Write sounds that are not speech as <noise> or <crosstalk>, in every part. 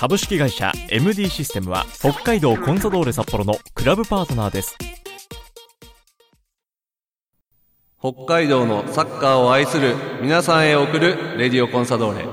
株式会社 MD システムは北海道コンサドーレ札幌のクラブパートナーです。北海道のサッカーを愛する皆さんへ送るレディオコンサドーレ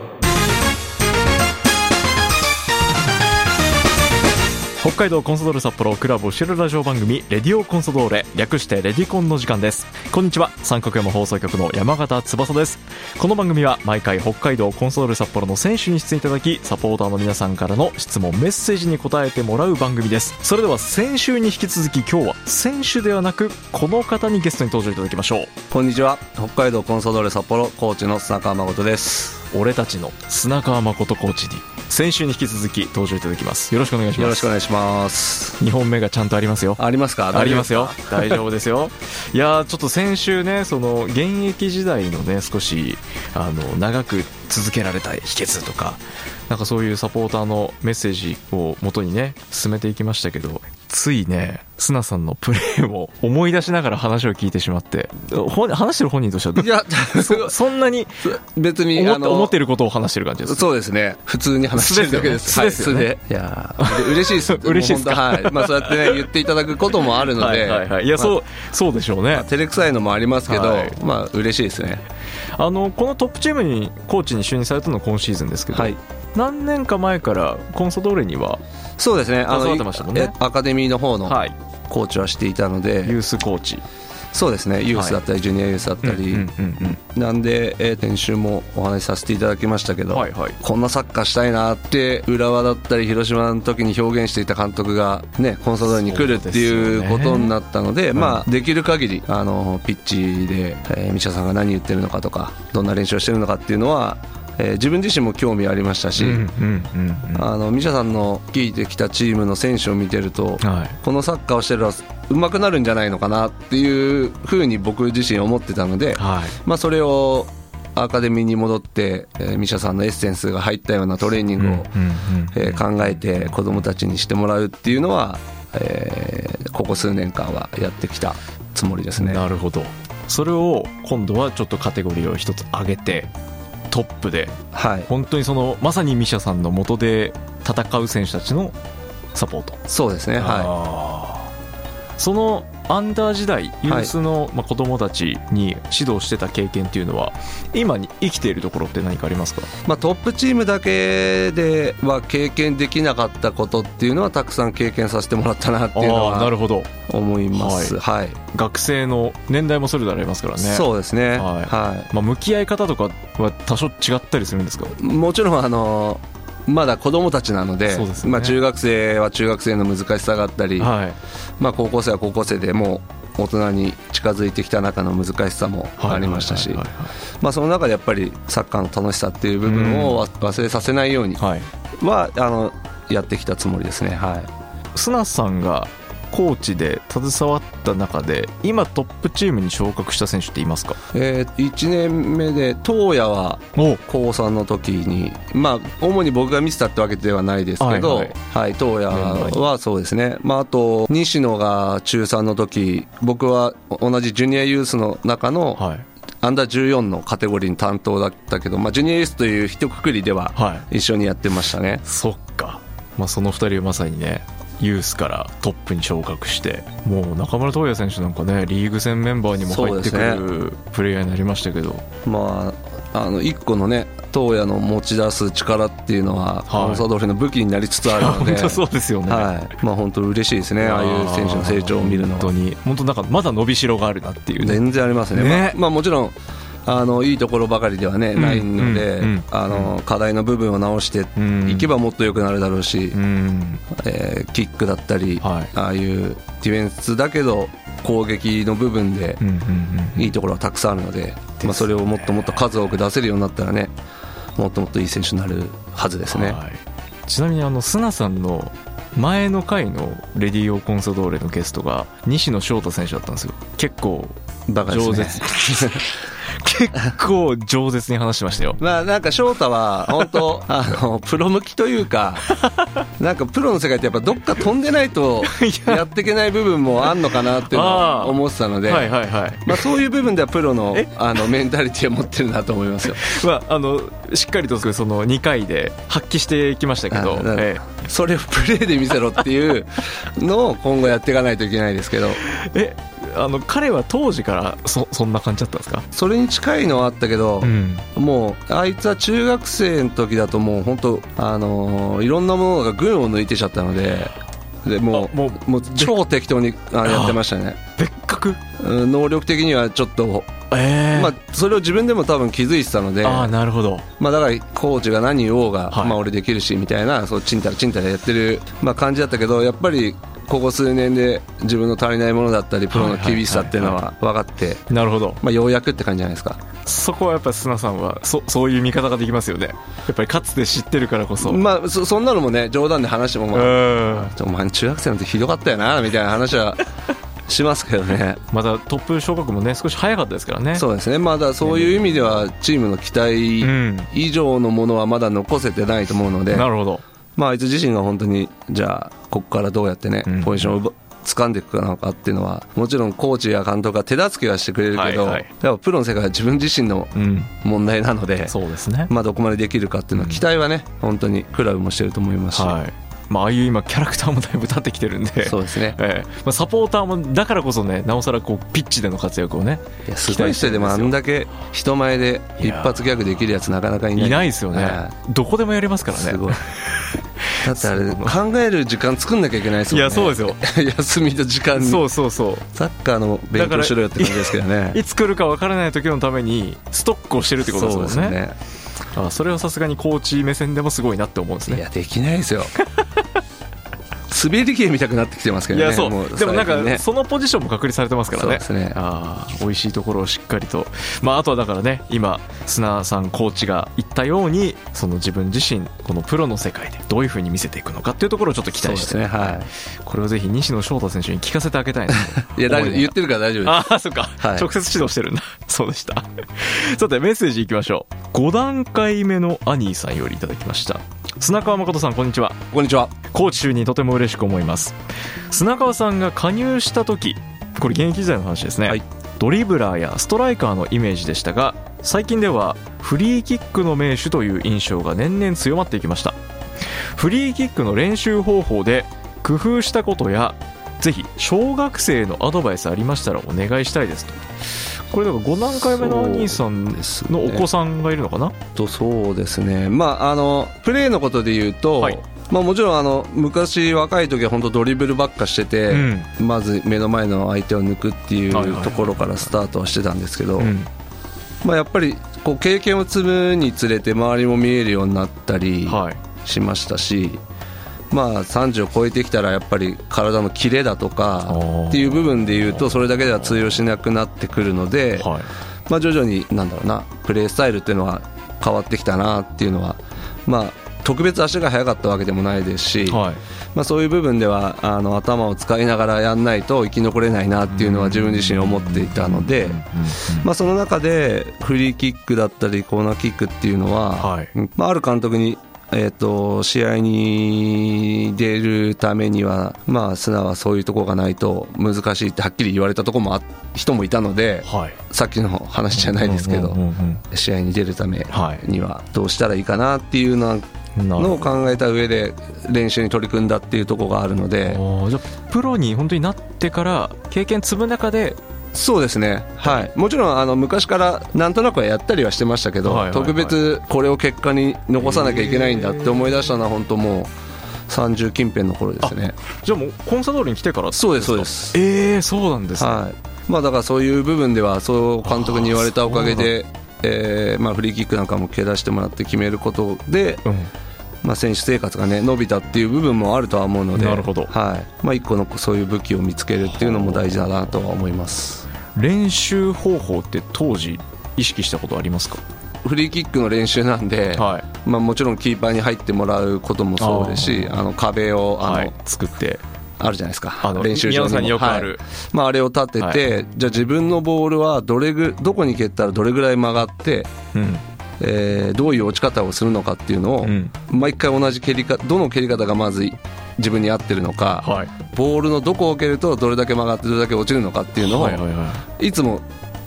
北海道コンソドーレ札幌クラブを知るラジオ番組レディオコンソドーレ。略してレディコンの時間です。こんにちは。三角山放送局の山形翼です。この番組は毎回北海道コンソドーレ札幌の選手に出演いただきサポーターの皆さんからの質問メッセージに答えてもらう番組です。それでは先週に引き続き今日は選手ではなくこの方にゲストに登場いただきましょう。こんにちは。北海道コンサドーレ札幌コーチの砂川誠です。俺たちの砂川誠コーチに先週に引き続き登場いただきます。よろしくお願いします。よろしくお願いします。2本目がちゃんとありますよ。ありますか？ありますよ。大丈夫ですよ。<laughs> いやーちょっと先週ねその現役時代のね少しあの長く続けられた秘訣とかなんかそういうサポーターのメッセージを元にね進めていきましたけどついね砂さんのプレーを思い出しながら話を聞いてしまってほ話してる本人としてはいやそそんなに別に思ってることを話してる感じですそうですね。普通に話してるだけです。素ですよね。はい。素でい。や嬉しいです。<laughs> 嬉しいですはい。まあそうやってね言っていただくこともあるので。はいはいはい。いや、まあそうそうでしょうね。まあ照れくさいのもありますけど、はい。まあ嬉しいですね。あのこのトップチームにコーチに就任されたのは今シーズンですけど、はい何年か前からコンソドーレには、そうですね。あ携わってましたもんね。えアカデミーの方のはい、コーチはしていたので、ユースコーチ。そうですね。ユースだったり、ジュニアユースだったり、うんうんなんで、えー先週もお話しさせていただきましたけど、はいはい。こんなサッカーしたいなって浦和だったり広島の時に表現していた監督が、ね、コンサドーレに来るっていうことになったのでうんまあ、できる限りあのピッチで、えー、ミシャさんが何言ってるのかとかどんな練習をしてるのかっていうのは、えー自分自身も興味ありましたし、あのミシャさんの率いてきたチームの選手を見てると、はい。このサッカーをしてるら上手くなるんじゃないのかなっていうふうに僕自身思ってたので、はい。まあ、それをアカデミーに戻って、えーミシャさんのエッセンスが入ったようなトレーニングを、えー考えて子どもたちにしてもらうっていうのは、えーここ数年間はやってきたつもりですね。なるほど。それを今度はちょっとカテゴリーを一つ上げてトップではい、本当にそのまさにミシャさんの元で戦う選手たちのサポート。そうですね、はあー。そのアンダー時代ユースの、まあ、子供たちに指導してた経験っていうのは今に生きているところって何かありますか？いまあ、トップチームだけでは経験できなかったことっていうのはたくさん経験させてもらったなっていうのはなるほど。思います。はい、学生の年代もそれぞれありますからね。そうですね、はい。はい。まあ、向き合い方とかは多少違ったりするんですか？もちろんあのまだ子供たちなのでね。まあ、中学生は中学生の難しさがあったり、はい。まあ、高校生は高校生でもう大人に近づいてきた中の難しさもありましたしその中でやっぱりサッカーの楽しさっていう部分をわ忘れさせないようにはい。はいはあのやってきたつもりですね。はい。砂さんがコーチで携わった中で今トップチームに昇格した選手っていますか？えー、1年目で東野はお。高3の時に、まあ、主に僕が見せたってわけではないですけど、ははい。いはい東野はそうですね、まあ、あと西野が中3の時僕は同じジュニアユースの中のはい。アンダー14のカテゴリーに担当だったけど、まあ、ジュニアユースという一括りでははい。一緒にやってましたね。そっか、まあ、その2人はまさにねユースからトップに昇格してもう中村斗也選手なんかねリーグ戦メンバーにも入ってくるプレイヤーになりましたけど、まあ、あの一個のね東野の持ち出す力っていうのは、コンサドの武器になりつつあるの <laughs> 本で当そうですよね、はい。まあ、本当嬉しいですね。ああいう選手の成長を見るのは。本当に本当なんかまだ伸びしろがあるなっていうね。全然ありますね。ねまあ、まあもちろんあのいいところばかりでは、ねん。ないので、あの課題の部分を直してうん。いけばもっと良くなるだろうし、うん。えーキックだったり、はい。ああいうディフェンスだけど攻撃の部分でいいところはたくさんあるので、まあ、それをもっともっと数多く出せるようになったらねもっともっといい選手になるはずですね。はい。ちなみにあの砂さんの前の回のレディオコンソドーレのゲストが西野翔太選手だったんですよ。結構バカですね。饒舌結構饒舌に話してましたよ。<laughs> まあなんか翔太は本当 <laughs> あのプロ向きというかなんかプロの世界ってやっぱどっか飛んでないと <laughs> や。っていけない部分もあんのかなっていうのは思ってたので、はいはいはい。まあ、そういう部分ではプロのえ？あのメンタリティーを持ってるなと思いますよ。まあ、あのしっかりとその2回で発揮してきましたけどあ、えそれをプレーで見せろっていうのを今後やっていかないといけないですけど。ええあの彼は当時からそそんな感じだったんですか、それに近いのはあったけど、ん、もうあいつは中学生の時だともう本当あのーいろんなものが群を抜いてちゃったのででもあもううもう超適当にあのやってましたね。別格？うん能力的にはちょっと、ええまあ、それを自分でも多分気づいてたのでああなるほど。まあ、だからコーチが何言おうが、はい。まあ、俺できるしみたいなそうちんたらちんたらやってる、まあ、感じだったけどやっぱりここ数年で自分の足りないものだったりプロの厳しさっていうのは分かって、なるほど。まあ、ようやくって感じじゃないですか。そこはやっぱ砂さんはそそういう見方ができますよね。やっぱりかつて知ってるからこそ、まあそそんなのもね冗談で話しても、まあうん。お前中学生の時ひどかったよなみたいな話はしますけどね。<laughs> またトップ昇格もね少し早かったですからね。そうですね。まだそういう意味ではチームの期待うん。以上のものはまだ残せてないと思うので、なるほどまあ、あいつ自身が本当にじゃあここからどうやってねうん。ポジションを奪掴んでいくのかっていうのはもちろんコーチや監督が手助けはしてくれるけど、はいはい。プロの世界は自分自身のうん。問題なので、そうですね。まあ、どこまでできるかっていうのは期待はね本当にクラブもしてると思いますし、はいまあ、ああいう今キャラクターもだいぶ立ってきてるんで。そうですね。ええ。まあ、サポーターもだからこそねなおさらこうピッチでの活躍をねいやすごい人でもあんだけ人前で一発ギャグできるやつなかなかいない。いないですよね、はどこでもやりますからね。いすごい。<laughs> だってあれ考える時間作んなきゃいけないですもんね。いやそうですよ。休みの時間に。そうそうそう。サッカーの勉強しろよって感じですけどね。いつ来るか分からない時のためにストックをしてるってことですもんね。あそれはさすがにコーチ目線でもすごいなって思うんですね。いやできないですよ <laughs> 滑り芸見たくなってきてますけどね。いやそう。もでもなんかそのポジションも確立されてますからね。そうですね。あー美味しいところをしっかりと、まあ、あとはだからね今砂さんコーチが言ったようにその自分自身このプロの世界でどういうふうに見せていくのかっていうところをちょっと期待して。すねはこれをぜひ西野翔太選手に聞かせてあげたいなとい <laughs> いや大丈夫言ってるから大丈夫です <laughs> ああ、そっか、はい。直接指導してるんだ。<laughs> そうでした。さて、メッセージいきましょう。5段階目のアニーさんよりいただきました。砂川誠さん、こんにちは。こんにちはコーチ就任とても嬉しく思います。砂川さんが加入した時、これ現役時代の話ですね。はいドリブラーやストライカーのイメージでしたが、最近ではフリーキックの名手という印象が年々強まっていきました。フリーキックの練習方法で工夫したことやぜひ小学生のアドバイスありましたらお願いしたいですとこれだから5段階目のお兄さんのお子さんがいるのかな、とそうですね。まああのプレーのことで言うと、はい。まあ、もちろんあの昔若い時は本当ドリブルばっかしてて、うん。まず目の前の相手を抜くっていはいはいはい。うところからスタートはしてたんですけど、うん。まあ、やっぱりこう経験を積むにつれて周りも見えるようになったりはい。しましたし、まあ、30を超えてきたらやっぱり体のキレだとかー。っていう部分で言うとそれだけでは通用しなくなってくるので、はい。まあ、徐々になんだろうなプレースタイルっていうのは変わってきたなっていうのは、まあ、特別足が速かったわけでもないですし、はい。まあ、そういう部分ではあの頭を使いながらやんないと生き残れないなっていうのは自分自身思っていたので、まあ、その中でフリーキックだったりコーナーキックっていうのは、はい。うん。まあ、ある監督にえー、と試合に出るためには、まあ、砂はそういうところがないと難しいってはっきり言われたところもあ人もいたのではい。さっきの話じゃないですけど、試合に出るためはい。にはどうしたらいいかなっていうのうんなるのを考えた上で練習に取り組んだっていうところがあるので。じゃあプロに本当になってから経験積む中でそうですね、はい、もちろんあの昔からなんとなくはやったりはしてましたけど、はいはいはい。特別これを結果に残さなきゃいけないんだって思い出したのは本当もう30近辺の頃ですね。じゃあもうコンサドールに来てからそうですそうです。ええそうなんですね、はい。まあ、だからそういう部分ではそう監督に言われたおかげで、えーまあ、フリーキックなんかも蹴出してもらって決めることで、うん。まあ、選手生活が、ね、伸びたっていう部分もあるとは思うのでなるほど。はいまあ、一個のそういう武器を見つけるっていうのも大事だなとは思います練習方法って当時意識したことありますか？フリーキックの練習なんで、はい。まあ、もちろんキーパーに入ってもらうこともそうですしあの壁をあの、はい、作って。あるじゃないですか。あの練習場によくある。はい。まあ、あれを立てて、はい。じゃあ自分のボールはどれぐどこに蹴ったらどれぐらい曲がって、うん。えーどういう落ち方をするのかっていうのを、うん。毎回同じ蹴り方どの蹴り方がまず自分に合ってるのか、はい。ボールのどこを蹴るとどれだけ曲がってどれだけ落ちるのかっていうのを、はいつも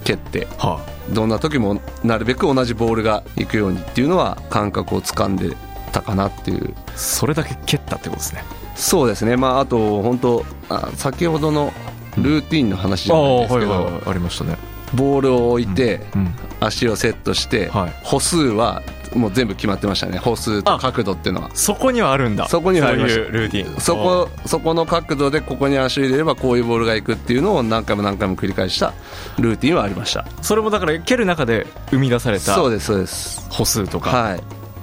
蹴ってはどんな時もなるべく同じボールが行くようにっていうのは感覚をつかんでたかなっていう。あそれだけ蹴ったってことですね。そうですね。まああと本当あ先ほどのルーティンの話じゃないですけど、いありましたね。ボールを置いて、うん。足をセットして、はい。歩数はもう全部決まってましたね。歩数と角度っていうのは。そこにはあるんだ。そこにはありました。そういうルーティン。そこそこの角度でここに足を入れればこういうボールが行くっていうのを何回も何回も繰り返したルーティンはありました。それもだから蹴る中で生み出されたそうですそうです。歩数とかはい。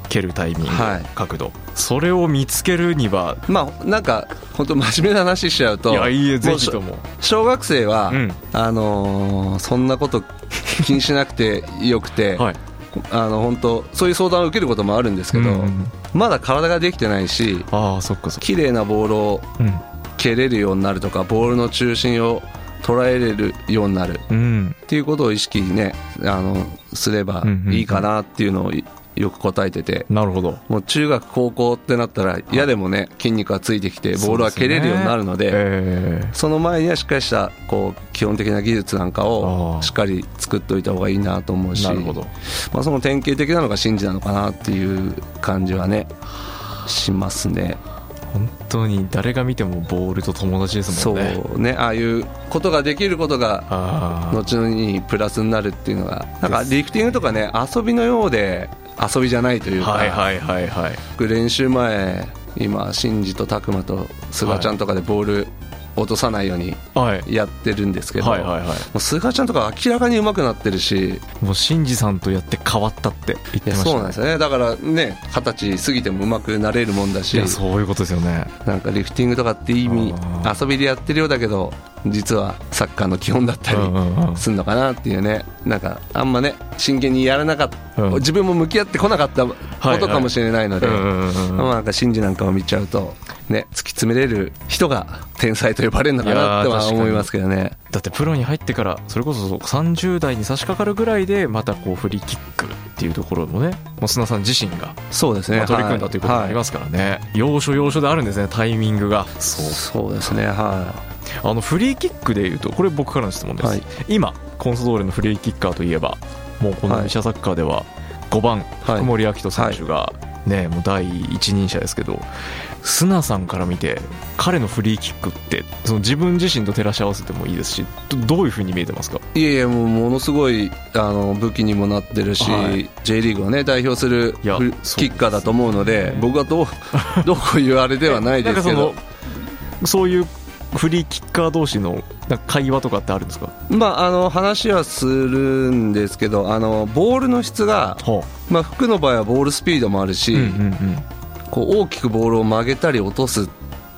蹴るタイミング、はい。角度。それを見つけるにはまあなんか本当真面目な話しちゃうといやいいえぜひとも。小学生は、うん。あのーそんなこと気にしなくてよくて、<laughs> はいあの本当そういう相談を受けることもあるんですけど、うんうんまだ体ができてないしああそっかそっか。綺麗なボールをうん。蹴れるようになるとかボールの中心を捉えれるようになる。うん。っていうことを意識ねあのすればいいかなっていうのをいよく答えてて。なるほど。もう中学高校ってなったら嫌でもね筋肉がついてきてボールは蹴れるようになるのでえその前にはしっかりしたこう基本的な技術なんかあをーしっかり作っておいた方がいいなと思うしなるほど。まあ、その典型的なのがシンジなのかなっていう感じはねしますね。本当に誰が見てもボールと友達ですそもんね。うね。ああいうことができることが後にプラスになるっていうのがなんかリフティングとかね遊びのようで遊びじゃないというか、はいはいはいはい。僕練習前今シンジと拓磨と菅ちゃんとかでボール落とさないようにはい。やってるんですけど、はいはいはい。もう菅ちゃんとか明らかに上手くなってるしもう新次さんとやって変わったって言ってましたそうなんですよね。だからね二十歳過ぎても上手くなれるもんだいしやそういうことですよね。なんかリフティングとかって意味あ遊びでやってるようだけど実はサッカーの基本だったりすんのかなっていうね。なんかあんまね真剣にやらなかった、うん。自分も向き合ってこなかったことかもしれないので、なんか真珠なんかを見ちゃうとね突き詰めれる人が天才と呼ばれるのかなっていやー確かに。は思いますけどね。だってプロに入ってからそれこそ30代に差し掛かるぐらいでまたこうフリーキックっていうところもねもう砂さん自身がそうですね。まあ取り組んだということもありますからね、要所要所であるんですねタイミングが。そうそうですねはあのフリーキックでいうとこれ僕からの質問です、はい。今コンソドーレのフリーキッカーといえばもうこのはい。ミシャサッカーでは5番、はい。福森明人選手がね、もう第一人者ですけど砂さんから見て彼のフリーキックってその自分自身と照らし合わせてもいいですしどどういうふうに見えてますか？いいやいやもうものすごいあの武器にもなってるし、はい。J リーグをね代表するキッカーだと思うので僕はどう <laughs> どういうあれではないですけど。なんかそのそういうフリーキッカー同士の会話とかってあるんですか？まああの話はするんですけどあのボールの質が、はまあ、服の場合はボールスピードもあるし、うんうんうん。こう大きくボールを曲げたり落とすっ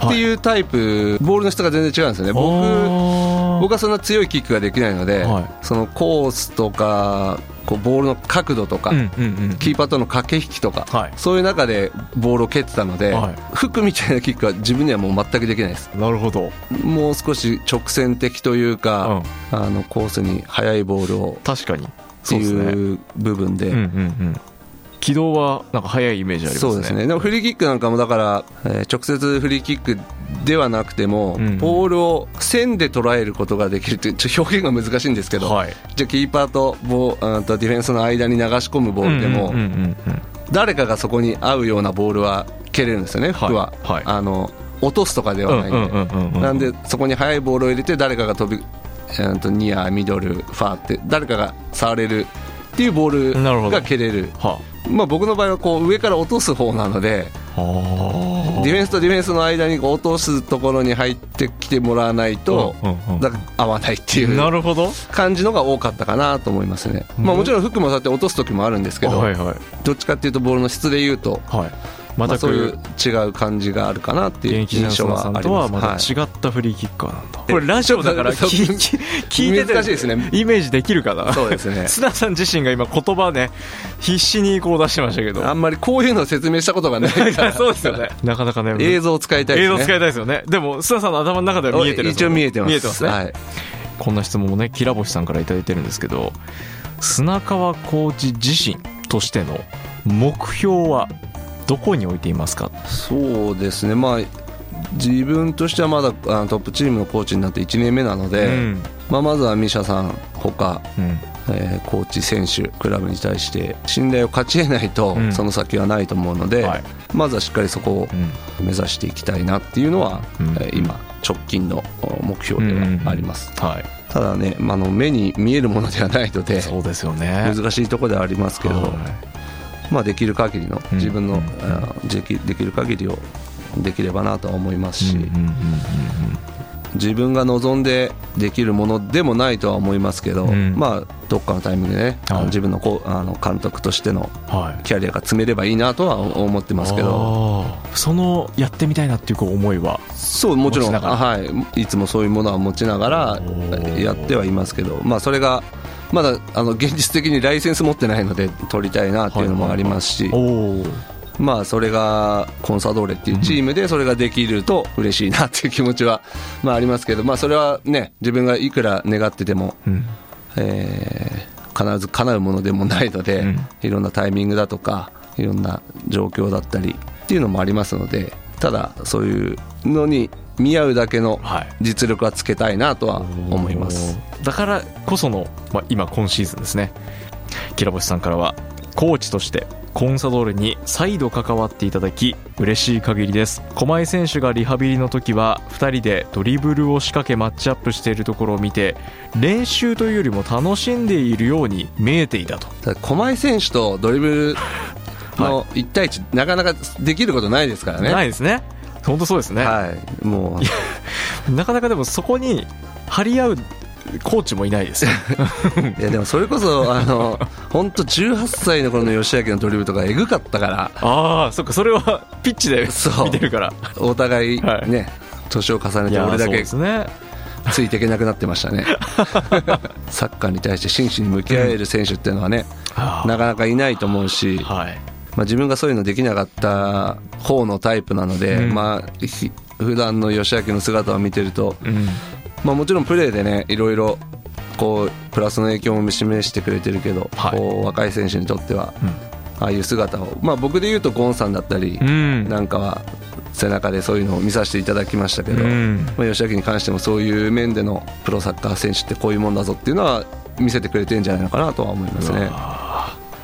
ていうタイプ、ボールの質が全然違うんですよね。僕僕僕はそんな強いキックができないので、はい。そのコースとかこうボールの角度とか、うんうんうんキーパーとの駆け引きとか、はい。そういう中でボールを蹴ってたので、はい。フックみたいなキックは自分にはもう全くできないです。なるほど、もう少し直線的というか、あのコースに速いボールを確かに。ってそうですね。いう部分で、うんうんうん。軌道はなんか速いイメージありますね。そうですね。でもフリーキックなんかもだから、えー直接フリーキックではなくても、うん。ボールを線で捉えることができるってちょ表現が難しいんですけど、はい。じゃあキーパーとボーうんとディフェンスの間に流し込むボールでも、誰かがそこに合うようなボールは蹴れるんですよね、服は、はい。あの落とすとかではないんで、なんでそこに速いボールを入れて誰かが飛び、えーとニアミドルファーって誰かが触れるっていうボールが蹴れる。はまあ、僕の場合はこう上から落とす方なのでディフェンスとディフェンスの間にこう落とすところに入ってきてもらわないと、合わないっていなうるほど。感じのが多かったかなと思いますね、まあ、もちろんフックもそうやって落とす時もあるんですけど、どっちかっていうとボールの質で言うとはいまたそういう違う感じがあるかなっていう印象はあります。とはまた違ったフリーキッカーなんだ、これラジオだから聞 <laughs> 聞いてて難しいですねイメージできるかな？そうですね。須田さん自身が今言葉ね必死にこう出してましたけど。あんまりこういうのを説明したことがないから。そうですよね。なかなかね。映像を使いたいですね。映像使いたいですよね。でも須田さんの頭の中では見えてる一応見えてます。見えてますね、はい、こんな質問もねきらぼしさんから頂いてるんですけど砂川コーチ自身としての目標は？どこに置いていますか？そうですね。まあ自分としてはまだあのトップチームのコーチになって1年目なので、うん、まあ、まずはミシャさんほか、うん、えー、コーチ選手クラブに対して信頼を勝ち得ないとその先はないと思うので、うんはい、まずはしっかりそこを目指していきたいなっていうのは、うん、えー、今直近の目標ではあります。はい。ただね、まあ、の目に見えるものではないのでそうですよね。難しいところではありますけど、はいまあ、できる限りの自分の、うんできできる限りをできればなとは思いますし、自分が望んでできるものでもないとは思いますけど、うん、まあどっかのタイミングでね、はい、自分のこうあの監督としてのキャリアが積めればいいなとは思ってますけど、はい、そのやってみたいなっていう思いはそうもちろん。はい、いつもそういうものは持ちながらやってはいますけど、まあ、それがまだあの現実的にライセンス持ってないので取りたいなっていうのもありますし。まあそれがコンサドーレっていうチームでそれができると嬉しいなっていう気持ちはまあありますけど、まあ、それはね自分がいくら願ってても、え必ず叶うものでもないので、いろんなタイミングだとかいろんな状況だったりっていうのもありますのでただそういうのに見合うだけの実力はつけたいなとは思います、はい、だからこその、まあ、今今シーズンですね。キラボシさんからはコーチとしてコンサドーレに再度関わっていただき嬉しい限りです。狛江選手がリハビリの時は2人でドリブルを仕掛けマッチアップしているところを見て練習というよりも楽しんでいるように見えていたと。狛江選手とドリブルの1対1、はい、なかなかできることないですからね。ないですね本当そうですね。はいもう。なかなかでもそこに張り合うコーチもいないです。<laughs> いやでもそれこそあの本当18歳の頃の吉明のドリブルとかえぐかったから。ああそっかそれは <laughs> ピッチで見てるから。お互いね、年、はい、を重ねて俺だけついていけなくなってましたね。<laughs> サッカーに対して真摯に向き合える選手っていうのはね、うん、なかなかいないと思うし、はいまあ、自分がそういうのできなかった方のタイプなので、うん、まあ普段の吉明の姿を見てると、うん、まあ、もちろんプレーでねいろいろこうプラスの影響も示してくれてるけど、はい、こう若い選手にとっては、ああいう姿を、まあ、僕で言うとゴンさんだったりなんかは背中でそういうのを見させていただきましたけど、まあ、吉明に関してもそういう面でのプロサッカー選手ってこういうもんだぞっていうのは見せてくれてるんじゃないのかなとは思いますね。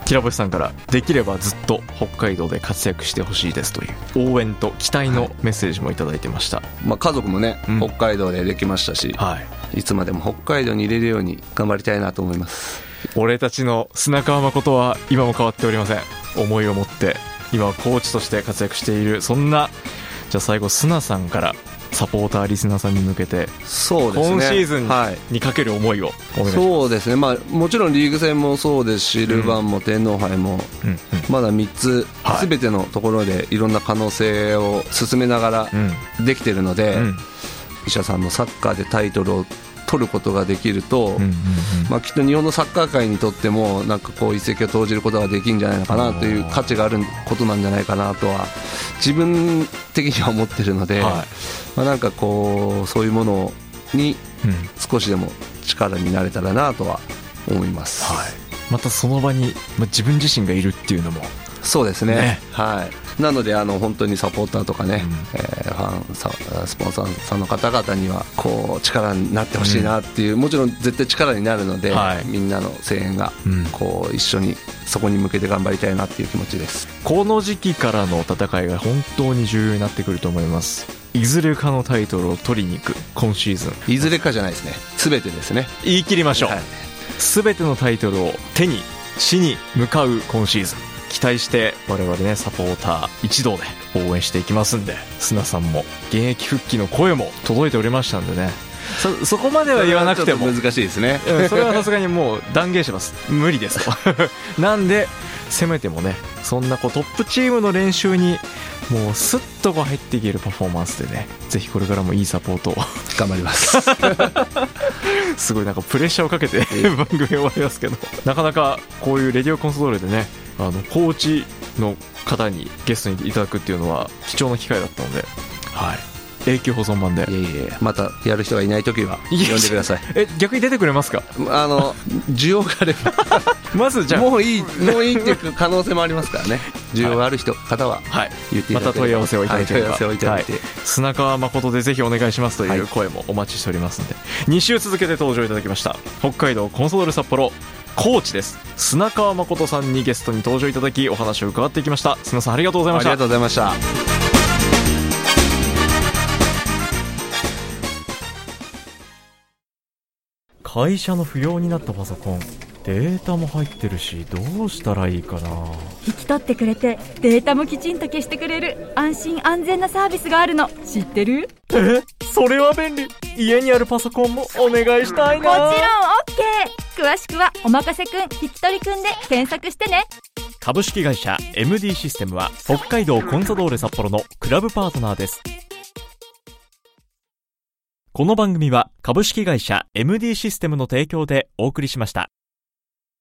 平星さんからできればずっと北海道で活躍してほしいですという応援と期待のメッセージも頂いてました、はい、まあ、家族もね、うん、北海道でできましたし、はい、いつまでも北海道に入れるように頑張りたいなと思います。俺たちの砂川誠は今も変わっておりません。思いを持って今はコーチとして活躍しているそんなじゃあ最後砂さんからサポーターリスナーさんに向けてそうです、ね、今シーズンにかける思いをお願いそうですね、まあ、もちろんリーグ戦もそうですし、ルヴァンも天皇杯も、まだ3つ、すべてのところでいろんな可能性を進めながらできてるので、医者さんのサッカーでタイトルを取ることができると、まあ、きっと日本のサッカー界にとってもなんかこう一石を投じることができるんじゃないのかなという価値があることなんじゃないかなとは自分的には思ってるので、はい、まあ、なんかこうそういうものに少しでも力になれたらなとは思います、はい、またその場に、まあ、自分自身がいるっていうのも。そうですね、ね、はいなのであの本当にサポーターとかね、うん、えー、ファンサスポンサーさんの方々にはこう力になってほしいなっていう、うん、もちろん絶対力になるので、はい、みんなの声援がこう一緒にそこに向けて頑張りたいなっていう気持ちです。この時期からの戦いが本当に重要になってくると思います。いずれかのタイトルを取りに行く今シーズン。いずれかじゃないですね。全てですね。言い切りましょう、はい、全てのタイトルを手に死に向かう今シーズン期待して我々ねサポーター一同で応援していきますんで砂さんも現役復帰の声も届いておりましたんでね。そそこまでは言わなくても。難しいですね。<laughs> それはさすがにもう断言します。無理です。と <laughs> なんでせめてもねそんなこうトップチームの練習にもうスッとこう入っていけるパフォーマンスでねぜひこれからもいいサポートを。頑張ります。<laughs> すごいなんかプレッシャーをかけて番組終わりますけど。なかなかこういうレディオコンソドーレでねあのコーチの方にゲストにいただくっていうのは貴重な機会だったのではい。永久保存版で。いえいえ。またやる人がいない時は呼んでくださいえ逆に出てくれますか？あの需要があれば。<laughs> まずじゃあ。もういいもういいっていう可能性もありますからね。需要がある人、方ははい。言っていただければ。また問い合わせをいただければ。はい問い合わせをいただいて、はい。砂川誠でぜひお願いしますという声もお待ちしておりますので、2週続けて登場いただきました。北海道コンソドール札幌コーチです。砂川誠さんにゲストに登場いただきお話を伺っていきました。砂さんありがとうございました。ありがとうございました。会社の不要になったパソコンデータも入ってるしどうしたらいいかな。引き取ってくれてデータもきちんと消してくれる安心安全なサービスがあるの。知ってる？え？それは便利。家にあるパソコンもお願いしたいもちろん OK 詳しくは「おまかせくん引き取りくん」で検索してね。株式会社 MD システムは北海道コンサドーレ札幌のクラブパートナーです。この番組は株式会社 MD システムの提供でお送りしました。